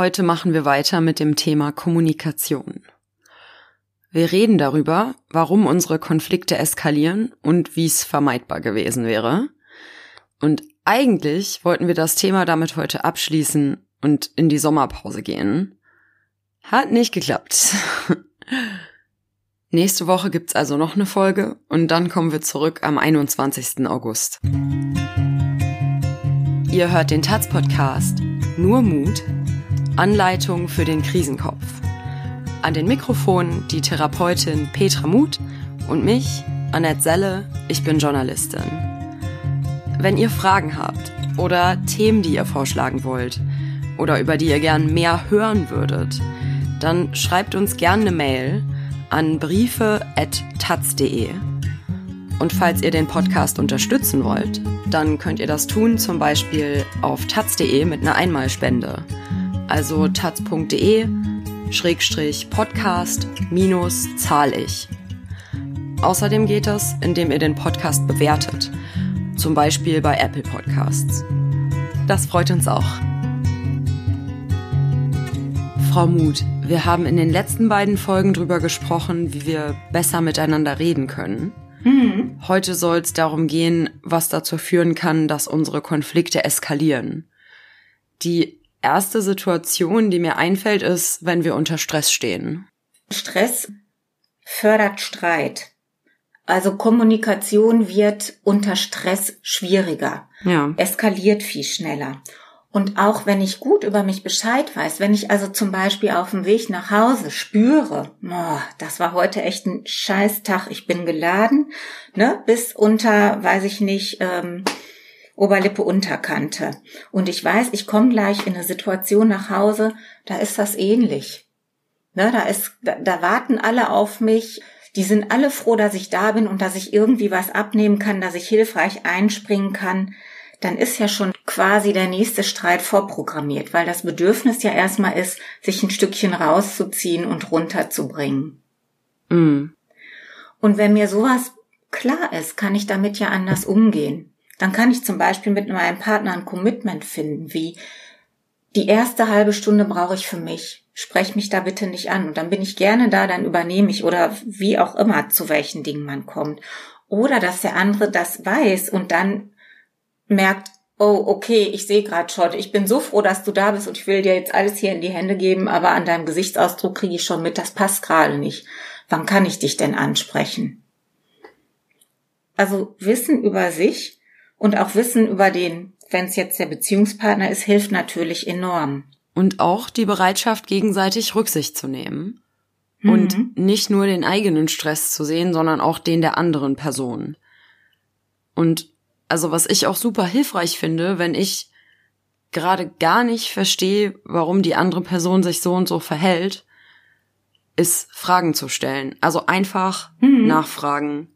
Heute machen wir weiter mit dem Thema Kommunikation. Wir reden darüber, warum unsere Konflikte eskalieren und wie es vermeidbar gewesen wäre. Und eigentlich wollten wir das Thema damit heute abschließen und in die Sommerpause gehen. Hat nicht geklappt. Nächste Woche gibt's also noch eine Folge und dann kommen wir zurück am 21. August. Ihr hört den Taz Podcast Nur Mut. Anleitung für den Krisenkopf. An den Mikrofonen die Therapeutin Petra Muth und mich, Annette Selle, ich bin Journalistin. Wenn ihr Fragen habt oder Themen, die ihr vorschlagen wollt oder über die ihr gern mehr hören würdet, dann schreibt uns gerne eine Mail an briefe.taz.de. Und falls ihr den Podcast unterstützen wollt, dann könnt ihr das tun zum Beispiel auf taz.de mit einer Einmalspende. Also taz.de Schrägstrich Podcast minus zahl ich. Außerdem geht das, indem ihr den Podcast bewertet. Zum Beispiel bei Apple Podcasts. Das freut uns auch. Frau Muth, wir haben in den letzten beiden Folgen drüber gesprochen, wie wir besser miteinander reden können. Mhm. Heute soll es darum gehen, was dazu führen kann, dass unsere Konflikte eskalieren. Die erste Situation, die mir einfällt, ist, wenn wir unter Stress stehen. Stress fördert Streit. Also Kommunikation wird unter Stress schwieriger, ja. eskaliert viel schneller. Und auch wenn ich gut über mich Bescheid weiß, wenn ich also zum Beispiel auf dem Weg nach Hause spüre, oh, das war heute echt ein Scheißtag, ich bin geladen, ne, bis unter, weiß ich nicht, ähm, Oberlippe Unterkante. Und ich weiß, ich komme gleich in eine Situation nach Hause, da ist das ähnlich. Ne, da ist, da, da warten alle auf mich, die sind alle froh, dass ich da bin und dass ich irgendwie was abnehmen kann, dass ich hilfreich einspringen kann dann ist ja schon quasi der nächste Streit vorprogrammiert, weil das Bedürfnis ja erstmal ist, sich ein Stückchen rauszuziehen und runterzubringen. Mm. Und wenn mir sowas klar ist, kann ich damit ja anders umgehen. Dann kann ich zum Beispiel mit meinem Partner ein Commitment finden, wie die erste halbe Stunde brauche ich für mich. Sprech mich da bitte nicht an. Und dann bin ich gerne da, dann übernehme ich oder wie auch immer, zu welchen Dingen man kommt. Oder dass der andere das weiß und dann merkt, oh, okay, ich sehe gerade schon, ich bin so froh, dass du da bist und ich will dir jetzt alles hier in die Hände geben, aber an deinem Gesichtsausdruck kriege ich schon mit, das passt gerade nicht. Wann kann ich dich denn ansprechen? Also Wissen über sich und auch Wissen über den, wenn es jetzt der Beziehungspartner ist, hilft natürlich enorm. Und auch die Bereitschaft, gegenseitig Rücksicht zu nehmen. Mhm. Und nicht nur den eigenen Stress zu sehen, sondern auch den der anderen Person. Und also was ich auch super hilfreich finde, wenn ich gerade gar nicht verstehe, warum die andere Person sich so und so verhält, ist Fragen zu stellen. Also einfach mhm. nachfragen.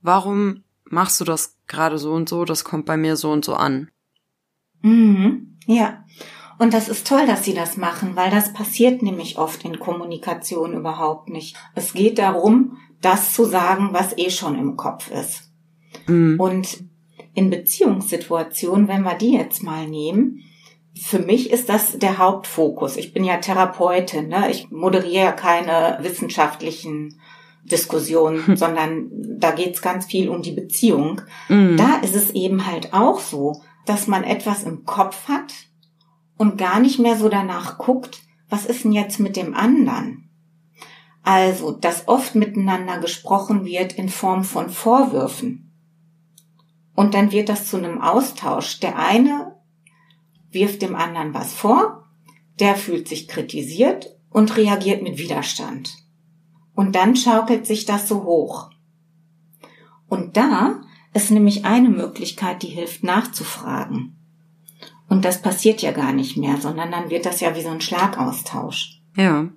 Warum machst du das gerade so und so? Das kommt bei mir so und so an. Mhm. Ja. Und das ist toll, dass Sie das machen, weil das passiert nämlich oft in Kommunikation überhaupt nicht. Es geht darum, das zu sagen, was eh schon im Kopf ist. Mhm. Und in Beziehungssituationen, wenn wir die jetzt mal nehmen, für mich ist das der Hauptfokus. Ich bin ja Therapeutin, ne? ich moderiere ja keine wissenschaftlichen Diskussionen, hm. sondern da geht's ganz viel um die Beziehung. Mhm. Da ist es eben halt auch so, dass man etwas im Kopf hat und gar nicht mehr so danach guckt, was ist denn jetzt mit dem anderen? Also, dass oft miteinander gesprochen wird in Form von Vorwürfen. Und dann wird das zu einem Austausch. Der eine wirft dem anderen was vor, der fühlt sich kritisiert und reagiert mit Widerstand. Und dann schaukelt sich das so hoch. Und da ist nämlich eine Möglichkeit, die hilft nachzufragen. Und das passiert ja gar nicht mehr, sondern dann wird das ja wie so ein Schlagaustausch. Ja.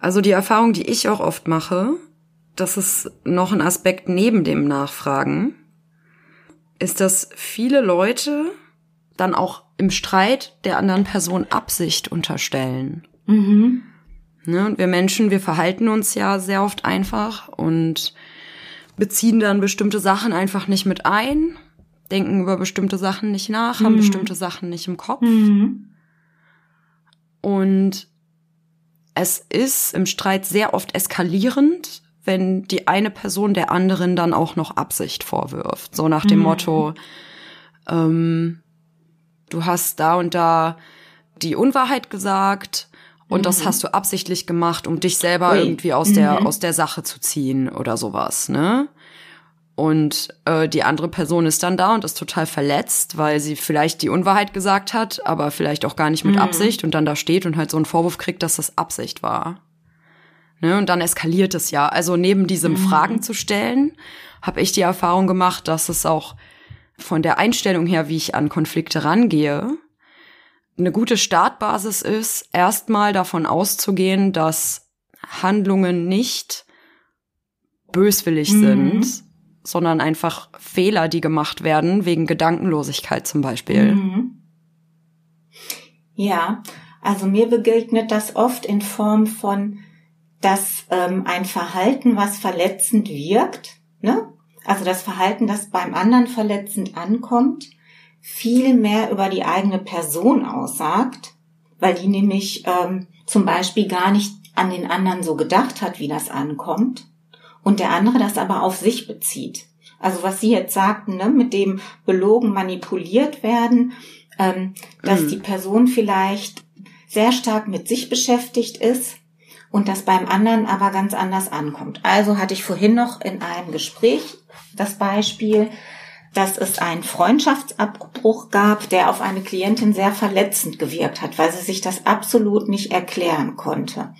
Also die Erfahrung, die ich auch oft mache, das ist noch ein Aspekt neben dem Nachfragen, ist, dass viele Leute dann auch im Streit der anderen Person Absicht unterstellen. Mhm. Ne, und wir Menschen, wir verhalten uns ja sehr oft einfach und beziehen dann bestimmte Sachen einfach nicht mit ein, denken über bestimmte Sachen nicht nach, mhm. haben bestimmte Sachen nicht im Kopf. Mhm. Und es ist im Streit sehr oft eskalierend, wenn die eine Person der anderen dann auch noch Absicht vorwirft. So nach dem mhm. Motto, ähm, du hast da und da die Unwahrheit gesagt und mhm. das hast du absichtlich gemacht, um dich selber Ui. irgendwie aus der mhm. aus der Sache zu ziehen oder sowas, ne? Und äh, die andere Person ist dann da und ist total verletzt, weil sie vielleicht die Unwahrheit gesagt hat, aber vielleicht auch gar nicht mit mhm. Absicht und dann da steht und halt so einen Vorwurf kriegt, dass das Absicht war. Ne? Und dann eskaliert es ja. Also neben diesem mhm. Fragen zu stellen, habe ich die Erfahrung gemacht, dass es auch von der Einstellung her, wie ich an Konflikte rangehe, eine gute Startbasis ist, erstmal davon auszugehen, dass Handlungen nicht böswillig mhm. sind, sondern einfach Fehler, die gemacht werden, wegen Gedankenlosigkeit zum Beispiel. Mhm. Ja, also mir begegnet das oft in Form von, dass ähm, ein Verhalten, was verletzend wirkt, ne? also das Verhalten, das beim anderen verletzend ankommt, viel mehr über die eigene Person aussagt, weil die nämlich ähm, zum Beispiel gar nicht an den anderen so gedacht hat, wie das ankommt, und der andere das aber auf sich bezieht. Also was Sie jetzt sagten, ne, mit dem belogen manipuliert werden, ähm, dass mhm. die Person vielleicht sehr stark mit sich beschäftigt ist und das beim anderen aber ganz anders ankommt. Also hatte ich vorhin noch in einem Gespräch das Beispiel, dass es einen Freundschaftsabbruch gab, der auf eine Klientin sehr verletzend gewirkt hat, weil sie sich das absolut nicht erklären konnte.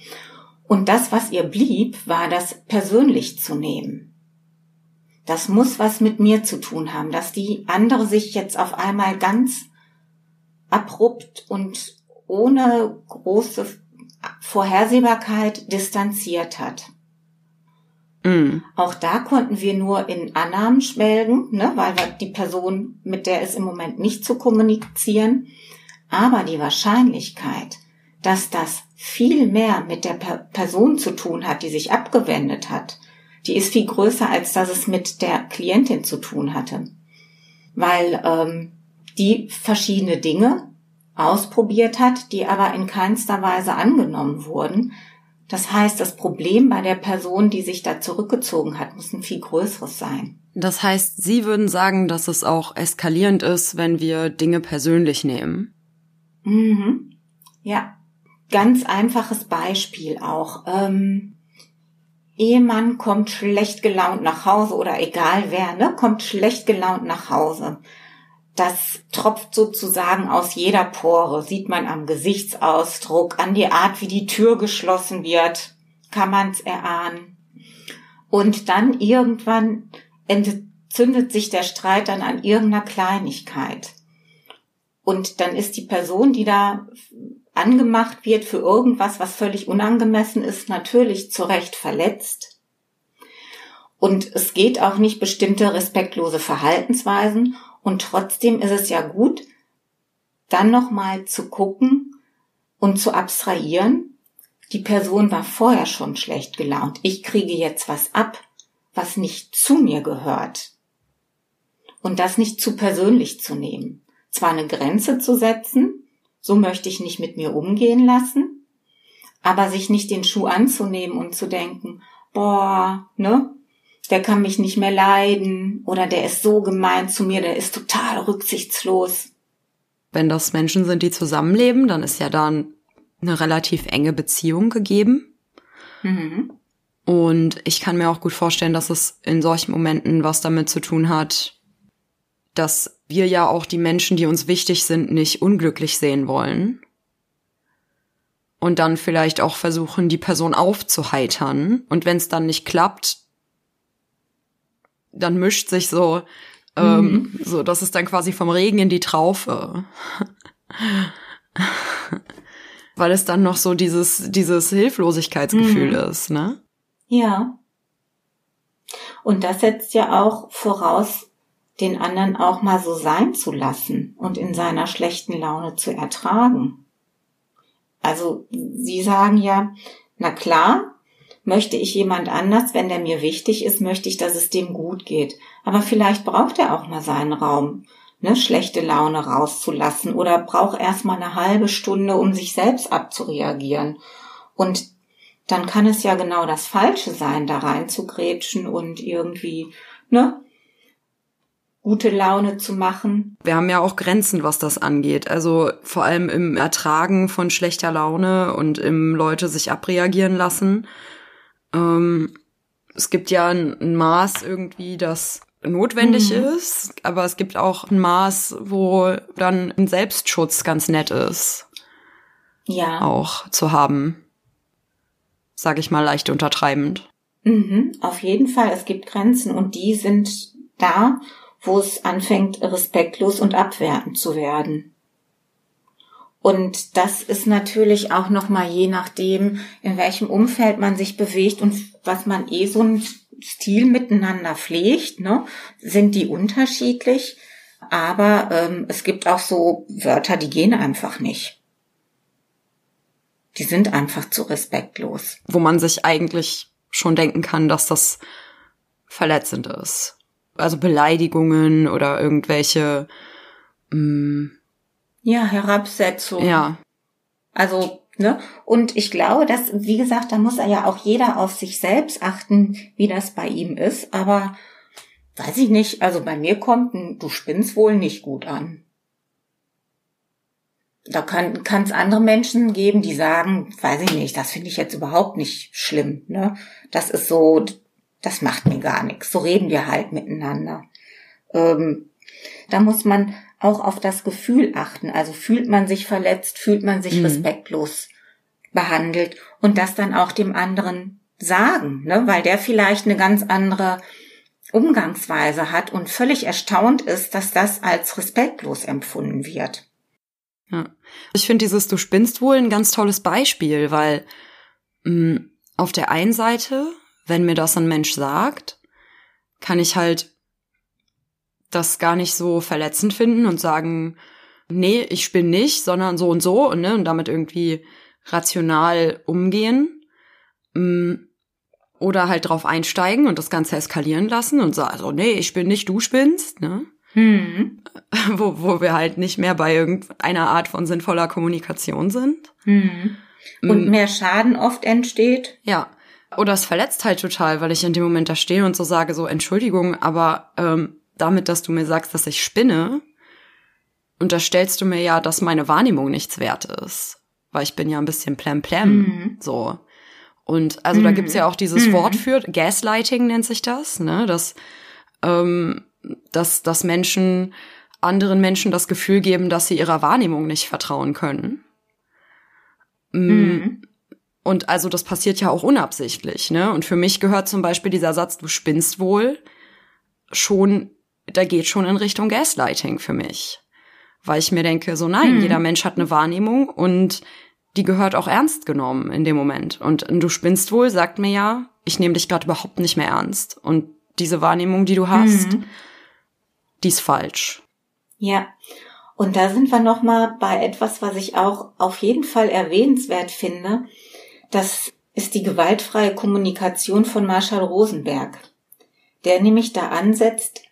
Und das, was ihr blieb, war das persönlich zu nehmen. Das muss was mit mir zu tun haben, dass die andere sich jetzt auf einmal ganz abrupt und ohne große Vorhersehbarkeit distanziert hat. Mm. Auch da konnten wir nur in Annahmen schwelgen, ne, weil die Person, mit der es im Moment nicht zu kommunizieren. Aber die Wahrscheinlichkeit, dass das viel mehr mit der per Person zu tun hat, die sich abgewendet hat, die ist viel größer, als dass es mit der Klientin zu tun hatte. Weil ähm, die verschiedene Dinge ausprobiert hat, die aber in keinster Weise angenommen wurden, das heißt, das Problem bei der Person, die sich da zurückgezogen hat, muss ein viel größeres sein. Das heißt, Sie würden sagen, dass es auch eskalierend ist, wenn wir Dinge persönlich nehmen? Mhm. Ja, ganz einfaches Beispiel auch. Ähm, Ehemann kommt schlecht gelaunt nach Hause oder egal wer, ne, kommt schlecht gelaunt nach Hause. Das tropft sozusagen aus jeder Pore, sieht man am Gesichtsausdruck, an die Art, wie die Tür geschlossen wird, kann man's erahnen. Und dann irgendwann entzündet sich der Streit dann an irgendeiner Kleinigkeit. Und dann ist die Person, die da angemacht wird für irgendwas, was völlig unangemessen ist, natürlich zu Recht verletzt. Und es geht auch nicht bestimmte respektlose Verhaltensweisen und trotzdem ist es ja gut, dann nochmal zu gucken und zu abstrahieren. Die Person war vorher schon schlecht gelaunt. Ich kriege jetzt was ab, was nicht zu mir gehört. Und das nicht zu persönlich zu nehmen. Zwar eine Grenze zu setzen, so möchte ich nicht mit mir umgehen lassen, aber sich nicht den Schuh anzunehmen und zu denken, boah, ne, der kann mich nicht mehr leiden oder der ist so gemein zu mir, der ist total rücksichtslos. Wenn das Menschen sind, die zusammenleben, dann ist ja da eine relativ enge Beziehung gegeben. Mhm. Und ich kann mir auch gut vorstellen, dass es in solchen Momenten was damit zu tun hat, dass wir ja auch die Menschen, die uns wichtig sind, nicht unglücklich sehen wollen. Und dann vielleicht auch versuchen, die Person aufzuheitern. Und wenn es dann nicht klappt, dann mischt sich so, ähm, mhm. so, das ist dann quasi vom Regen in die Traufe. Weil es dann noch so dieses, dieses Hilflosigkeitsgefühl mhm. ist, ne? Ja. Und das setzt ja auch voraus, den anderen auch mal so sein zu lassen und in seiner schlechten Laune zu ertragen. Also, Sie sagen ja, na klar, Möchte ich jemand anders, wenn der mir wichtig ist, möchte ich, dass es dem gut geht. Aber vielleicht braucht er auch mal seinen Raum. ne, schlechte Laune rauszulassen oder braucht erstmal eine halbe Stunde, um sich selbst abzureagieren. Und dann kann es ja genau das Falsche sein, da reinzugrätschen und irgendwie, ne, gute Laune zu machen. Wir haben ja auch Grenzen, was das angeht. Also vor allem im Ertragen von schlechter Laune und im Leute sich abreagieren lassen. Ähm, es gibt ja ein Maß irgendwie, das notwendig mhm. ist, aber es gibt auch ein Maß, wo dann ein Selbstschutz ganz nett ist. Ja. Auch zu haben. Sag ich mal leicht untertreibend. Mhm, auf jeden Fall. Es gibt Grenzen und die sind da, wo es anfängt, respektlos und abwertend zu werden. Und das ist natürlich auch nochmal je nachdem, in welchem Umfeld man sich bewegt und was man eh so ein Stil miteinander pflegt, ne, sind die unterschiedlich. Aber ähm, es gibt auch so Wörter, die gehen einfach nicht. Die sind einfach zu respektlos. Wo man sich eigentlich schon denken kann, dass das verletzend ist. Also Beleidigungen oder irgendwelche mh, mm, ja, Herabsetzung. Ja. Also Ne? Und ich glaube, dass, wie gesagt, da muss ja auch jeder auf sich selbst achten, wie das bei ihm ist. Aber weiß ich nicht, also bei mir kommt ein Du spinnst wohl nicht gut an. Da kann es andere Menschen geben, die sagen, weiß ich nicht, das finde ich jetzt überhaupt nicht schlimm. Ne? Das ist so, das macht mir gar nichts. So reden wir halt miteinander. Ähm, da muss man auch auf das Gefühl achten. Also fühlt man sich verletzt, fühlt man sich mhm. respektlos behandelt und das dann auch dem anderen sagen, ne? weil der vielleicht eine ganz andere Umgangsweise hat und völlig erstaunt ist, dass das als respektlos empfunden wird. Ja. Ich finde dieses Du spinnst wohl ein ganz tolles Beispiel, weil mh, mm, auf der einen Seite, wenn mir das ein Mensch sagt, kann ich halt das gar nicht so verletzend finden und sagen, nee, ich spinne nicht, sondern so und so und, ne, und damit irgendwie rational umgehen. Mm, oder halt drauf einsteigen und das Ganze eskalieren lassen und sagen, so, nee, ich bin nicht, du spinnst, ne? Hm. Wo, wo wir halt nicht mehr bei irgendeiner Art von sinnvoller Kommunikation sind. Hm. Und mm. mehr Schaden oft entsteht. Ja. Oder es verletzt halt total, weil ich in dem Moment da stehe und so sage, so Entschuldigung, aber ähm, damit, dass du mir sagst, dass ich spinne, unterstellst du mir ja, dass meine Wahrnehmung nichts wert ist weil ich bin ja ein bisschen plemplem, mhm. so. Und also mhm. da gibt's ja auch dieses mhm. Wort für, Gaslighting nennt sich das, ne, dass, ähm, dass, dass Menschen anderen Menschen das Gefühl geben, dass sie ihrer Wahrnehmung nicht vertrauen können. Mm. Mhm. Und also das passiert ja auch unabsichtlich, ne? Und für mich gehört zum Beispiel dieser Satz, du spinnst wohl, schon, da geht schon in Richtung Gaslighting für mich weil ich mir denke, so nein, mhm. jeder Mensch hat eine Wahrnehmung und die gehört auch ernst genommen in dem Moment. Und du spinnst wohl, sagt mir ja, ich nehme dich gerade überhaupt nicht mehr ernst. Und diese Wahrnehmung, die du hast, mhm. die ist falsch. Ja. Und da sind wir noch mal bei etwas, was ich auch auf jeden Fall erwähnenswert finde. Das ist die gewaltfreie Kommunikation von Marshall Rosenberg, der nämlich da ansetzt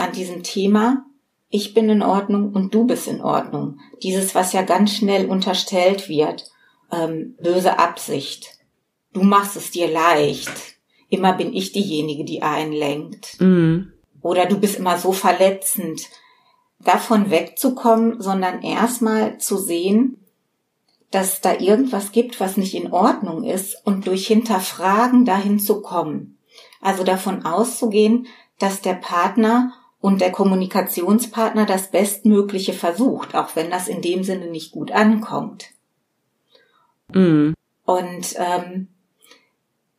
an diesem Thema, ich bin in Ordnung und du bist in Ordnung. Dieses, was ja ganz schnell unterstellt wird, ähm, böse Absicht. Du machst es dir leicht. Immer bin ich diejenige, die einlenkt. Mhm. Oder du bist immer so verletzend. Davon wegzukommen, sondern erstmal zu sehen, dass da irgendwas gibt, was nicht in Ordnung ist und durch Hinterfragen dahin zu kommen. Also davon auszugehen, dass der Partner und der Kommunikationspartner das Bestmögliche versucht, auch wenn das in dem Sinne nicht gut ankommt. Mhm. Und ähm,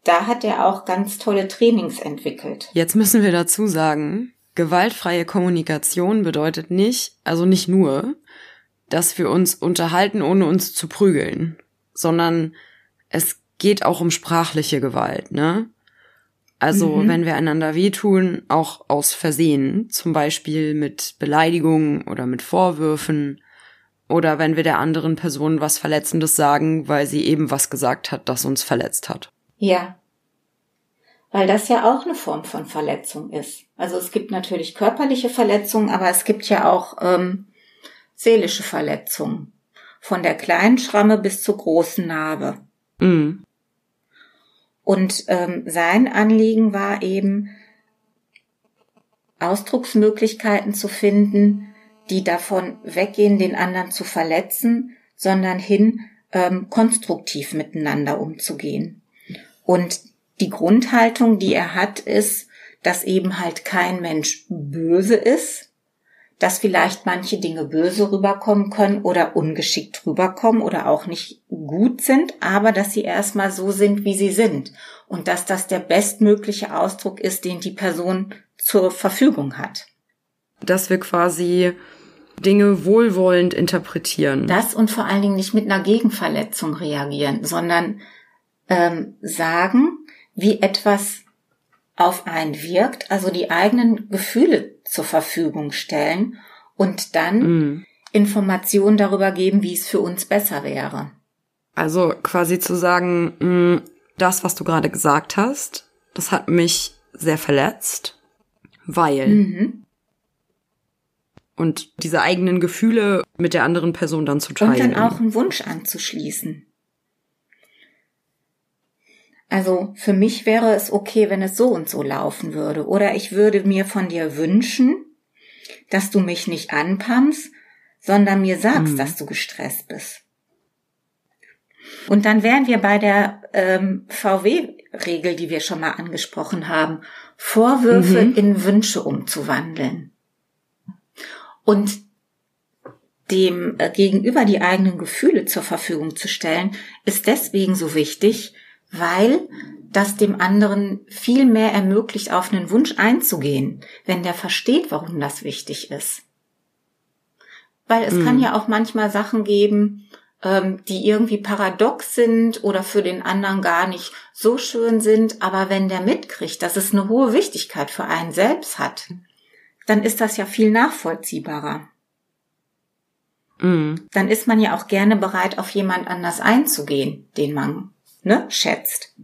da hat er auch ganz tolle Trainings entwickelt. Jetzt müssen wir dazu sagen, gewaltfreie Kommunikation bedeutet nicht, also nicht nur, dass wir uns unterhalten, ohne uns zu prügeln, sondern es geht auch um sprachliche Gewalt, ne? Also mhm. wenn wir einander wehtun, auch aus Versehen, zum Beispiel mit Beleidigungen oder mit Vorwürfen oder wenn wir der anderen Person was Verletzendes sagen, weil sie eben was gesagt hat, das uns verletzt hat. Ja. weil das ja auch eine Form von Verletzung ist. Also es gibt natürlich körperliche Verletzungen, aber es gibt ja auch ähm, seelische Verletzungen. Von der kleinen Schramme bis zur großen Narbe. Mhm. Und ähm, sein Anliegen war eben, Ausdrucksmöglichkeiten zu finden, die davon weggehen, den anderen zu verletzen, sondern hin, ähm, konstruktiv miteinander umzugehen. Und die Grundhaltung, die er hat, ist, dass eben halt kein Mensch böse ist, dass vielleicht manche Dinge böse rüberkommen können oder ungeschickt rüberkommen oder auch nicht gut sind, aber dass sie erstmal so sind, wie sie sind und dass das der bestmögliche Ausdruck ist, den die Person zur Verfügung hat. Dass wir quasi Dinge wohlwollend interpretieren. Das und vor allen Dingen nicht mit einer Gegenverletzung reagieren, sondern ähm, sagen, wie etwas auf einen wirkt, also die eigenen Gefühle zur Verfügung stellen und dann mm. Informationen darüber geben, wie es für uns besser wäre. Also quasi zu sagen, mh, das, was du gerade gesagt hast, das hat mich sehr verletzt, weil mhm und diese eigenen Gefühle mit der anderen Person dann zu teilen. Und dann auch einen Wunsch anzuschließen. Also für mich wäre es okay, wenn es so und so laufen würde. Oder ich würde mir von dir wünschen, dass du mich nicht anpammst, sondern mir sagst, mhm. dass du gestresst bist. Und dann wären wir bei der ähm, VW-Regel, die wir schon mal angesprochen haben, Vorwürfe mhm. in Wünsche umzuwandeln und dem äh, gegenüber die eigenen Gefühle zur Verfügung zu stellen, ist deswegen so wichtig, weil das dem anderen viel mehr ermöglicht, auf einen Wunsch einzugehen, wenn der versteht, warum das wichtig ist. Weil es mhm. kann ja auch manchmal Sachen geben, ähm, die irgendwie paradox sind oder für den anderen gar nicht so schön sind, aber wenn der mitkriegt, dass es eine hohe Wichtigkeit für einen selbst hat, dann ist das ja viel nachvollziehbarer. Mm. Dann ist man ja auch gerne bereit, auf jemand anders einzugehen, den man ne, schätzt.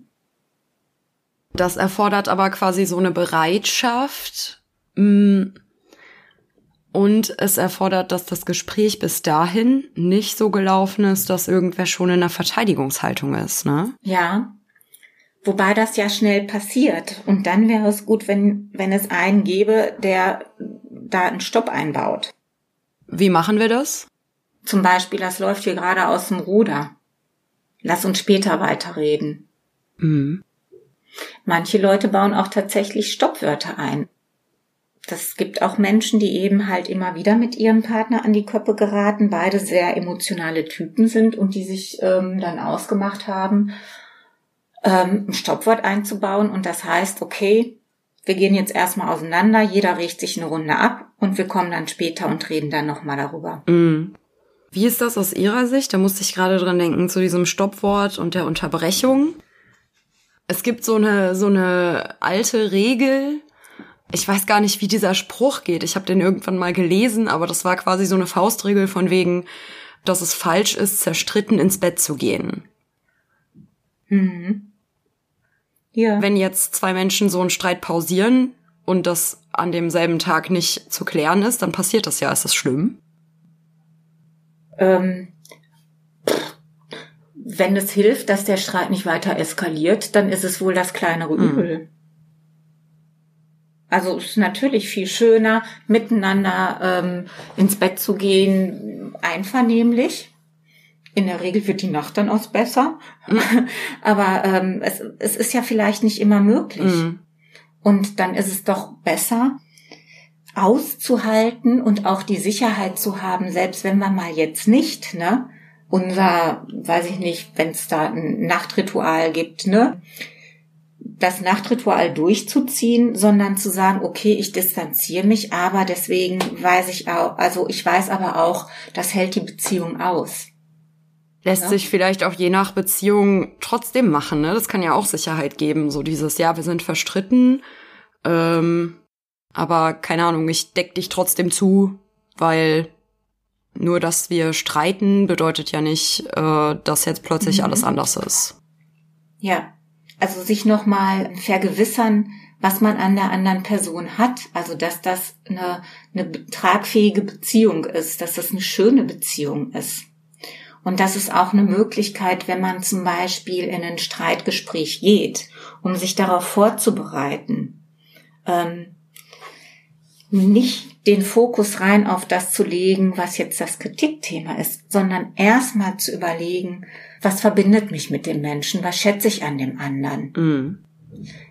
Das erfordert aber quasi so eine Bereitschaft. Mm, und es erfordert, dass das Gespräch bis dahin nicht so gelaufen ist, dass irgendwer schon in einer Verteidigungshaltung ist, ne? Ja. Wobei das ja schnell passiert. Und dann wäre es gut, wenn, wenn es einen gäbe, der da einen Stopp einbaut. Wie machen wir das? Zum Beispiel, das läuft hier gerade aus dem Ruder. Lass uns später weiterreden. Mhm. Manche Leute bauen auch tatsächlich Stoppwörter ein. Das gibt auch Menschen, die eben halt immer wieder mit ihrem Partner an die Köppe geraten, beide sehr emotionale Typen sind und die sich ähm, dann ausgemacht haben, ähm, ein Stoppwort einzubauen und das heißt, okay, wir gehen jetzt erstmal auseinander, jeder riecht sich eine Runde ab und wir kommen dann später und reden dann nochmal darüber. Mm. Wie ist das aus Ihrer Sicht? Da musste ich gerade dran denken, zu diesem Stoppwort und der Unterbrechung. Es gibt so eine, so eine alte Regel. Ich weiß gar nicht, wie dieser Spruch geht. Ich habe den irgendwann mal gelesen, aber das war quasi so eine Faustregel von wegen, dass es falsch ist, zerstritten ins Bett zu gehen. Mhm. Ja. Wenn jetzt zwei Menschen so einen Streit pausieren und das an demselben Tag nicht zu klären ist, dann passiert das ja. Ist das schlimm? Ähm, wenn es hilft, dass der Streit nicht weiter eskaliert, dann ist es wohl das kleinere mhm. Übel. Also es ist natürlich viel schöner, miteinander ähm, ins Bett zu gehen, einvernehmlich. In der Regel wird die Nacht dann aus besser. Mhm. Aber ähm, es, es ist ja vielleicht nicht immer möglich. Mhm. Und dann ist es doch besser, auszuhalten und auch die Sicherheit zu haben, selbst wenn man mal jetzt nicht, ne, unser, weiß ich nicht, wenn es da ein Nachtritual gibt, ne, das Nachtritual durchzuziehen, sondern zu sagen, okay, ich distanziere mich, aber deswegen weiß ich auch, also ich weiß aber auch, das hält die Beziehung aus lässt ja. sich vielleicht auch je nach Beziehung trotzdem machen. Ne? Das kann ja auch Sicherheit geben. So dieses, ja, wir sind verstritten, ähm, aber keine Ahnung, ich deck dich trotzdem zu, weil nur, dass wir streiten, bedeutet ja nicht, äh, dass jetzt plötzlich mhm. alles anders ist. Ja, also sich nochmal vergewissern, was man an der anderen Person hat. Also dass das eine, eine tragfähige Beziehung ist, dass das eine schöne Beziehung ist. Und das ist auch eine Möglichkeit, wenn man zum Beispiel in ein Streitgespräch geht, um sich darauf vorzubereiten. Ähm, nicht den Fokus rein auf das zu legen, was jetzt das Kritikthema ist, sondern erstmal zu überlegen, was verbindet mich mit dem Menschen, was schätze ich an dem anderen. Mhm.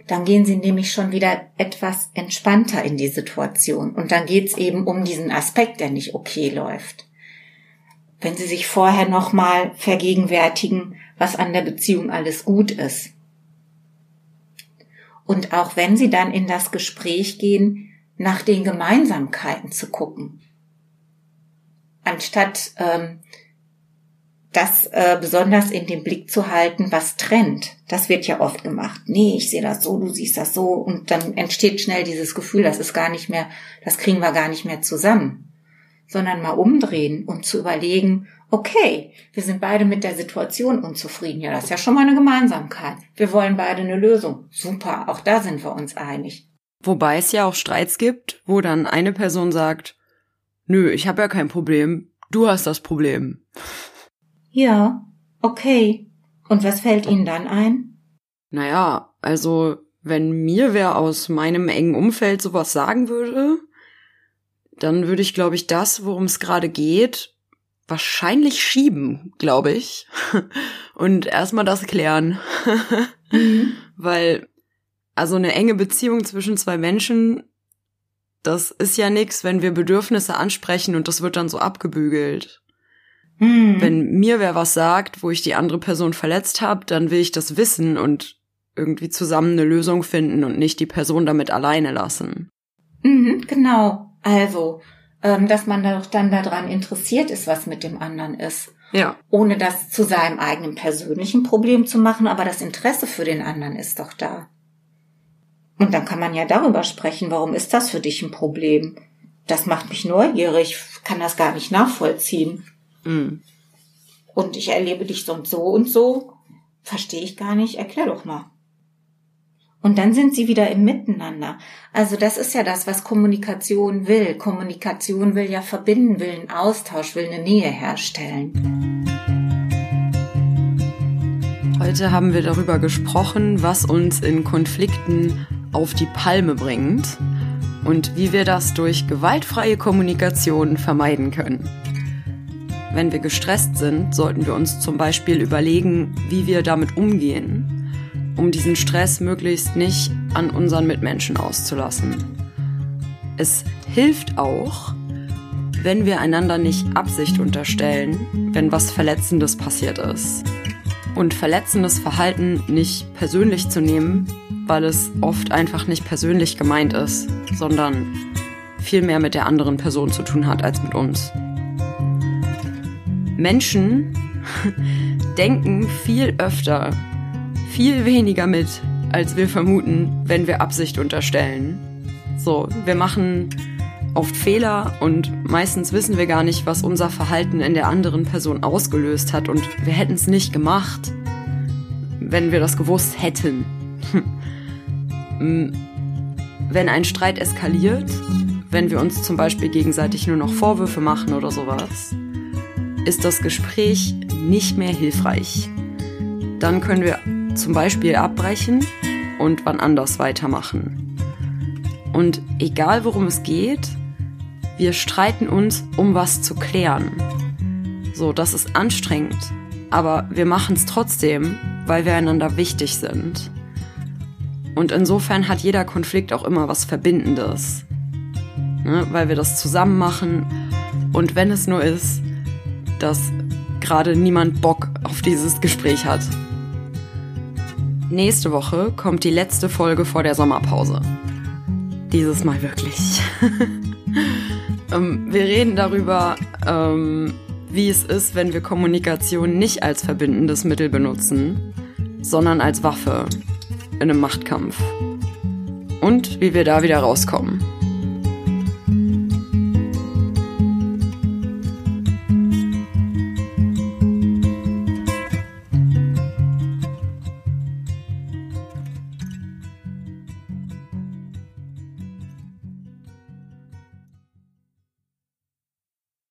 Dann gehen sie nämlich schon wieder etwas entspannter in die Situation. Und dann geht es eben um diesen Aspekt, der nicht okay läuft. Wenn sie sich vorher nochmal vergegenwärtigen, was an der Beziehung alles gut ist. Und auch wenn sie dann in das Gespräch gehen, nach den Gemeinsamkeiten zu gucken. Anstatt ähm, das äh, besonders in den Blick zu halten, was trennt. Das wird ja oft gemacht. Nee, ich sehe das so, du siehst das so. Und dann entsteht schnell dieses Gefühl, das ist gar nicht mehr, das kriegen wir gar nicht mehr zusammen. Sondern mal umdrehen und zu überlegen, okay, wir sind beide mit der Situation unzufrieden. Ja, das ist ja schon mal eine Gemeinsamkeit. Wir wollen beide eine Lösung. Super, auch da sind wir uns einig. Wobei es ja auch Streits gibt, wo dann eine Person sagt, nö, ich habe ja kein Problem, du hast das Problem. Ja, okay. Und was fällt Ihnen dann ein? Naja, also wenn mir wer aus meinem engen Umfeld sowas sagen würde, dann würde ich, glaube ich, das, worum es gerade geht, wahrscheinlich schieben, glaube ich. Und erstmal das klären. mhm. Weil also eine enge Beziehung zwischen zwei Menschen, das ist ja nix, wenn wir Bedürfnisse ansprechen und das wird dann so abgebügelt. Hm. Wenn mir wer was sagt, wo ich die andere Person verletzt habe, dann will ich das wissen und irgendwie zusammen eine Lösung finden und nicht die Person damit alleine lassen. Mhm, genau. Also, ähm, dass man doch dann daran interessiert ist, was mit dem anderen ist. Ja. Ohne das zu seinem eigenen persönlichen Problem zu machen, aber das Interesse für den anderen ist doch da. Und dann kann man ja darüber sprechen, warum ist das für dich ein Problem? Das macht mich neugierig, kann das gar nicht nachvollziehen. Mhm. Und ich erlebe dich so und so und so. Verstehe ich gar nicht, erklär doch mal. Und dann sind sie wieder im Miteinander. Also das ist ja das, was Kommunikation will. Kommunikation will ja verbinden, will einen Austausch, will eine Nähe herstellen. Heute haben wir darüber gesprochen, was uns in Konflikten auf die Palme bringt und wie wir das durch gewaltfreie Kommunikation vermeiden können. Wenn wir gestresst sind, sollten wir uns zum Beispiel überlegen, wie wir damit umgehen, um diesen Stress möglichst nicht an unseren Mitmenschen auszulassen. Es hilft auch, wenn wir einander nicht Absicht unterstellen, wenn was Verletzendes passiert ist. Und verletzendes Verhalten nicht persönlich zu nehmen, weil es oft einfach nicht persönlich gemeint ist, sondern viel mehr mit der anderen Person zu tun hat als mit uns. Menschen denken viel öfter, viel weniger mit, als wir vermuten, wenn wir Absicht unterstellen. So, wir machen oft Fehler und meistens wissen wir gar nicht, was unser Verhalten in der anderen Person ausgelöst hat und wir hätten es nicht gemacht, wenn wir das gewusst hätten. wenn ein Streit eskaliert, wenn wir uns zum Beispiel gegenseitig nur noch Vorwürfe machen oder sowas, ist das Gespräch nicht mehr hilfreich. Dann können wir zum Beispiel abbrechen und wann anders weitermachen. Und egal worum es geht, wir streiten uns, um was zu klären. So, das ist anstrengend, aber wir machen es trotzdem, weil wir einander wichtig sind. Und insofern hat jeder Konflikt auch immer was Verbindendes. Ne? Weil wir das zusammen machen. Und wenn es nur ist, dass gerade niemand Bock auf dieses Gespräch hat. Nächste Woche kommt die letzte Folge vor der Sommerpause. Dieses Mal wirklich. ähm, wir reden darüber, ähm, wie es ist, wenn wir Kommunikation nicht als verbindendes Mittel benutzen, sondern als Waffe in einem Machtkampf. Und wie wir da wieder rauskommen.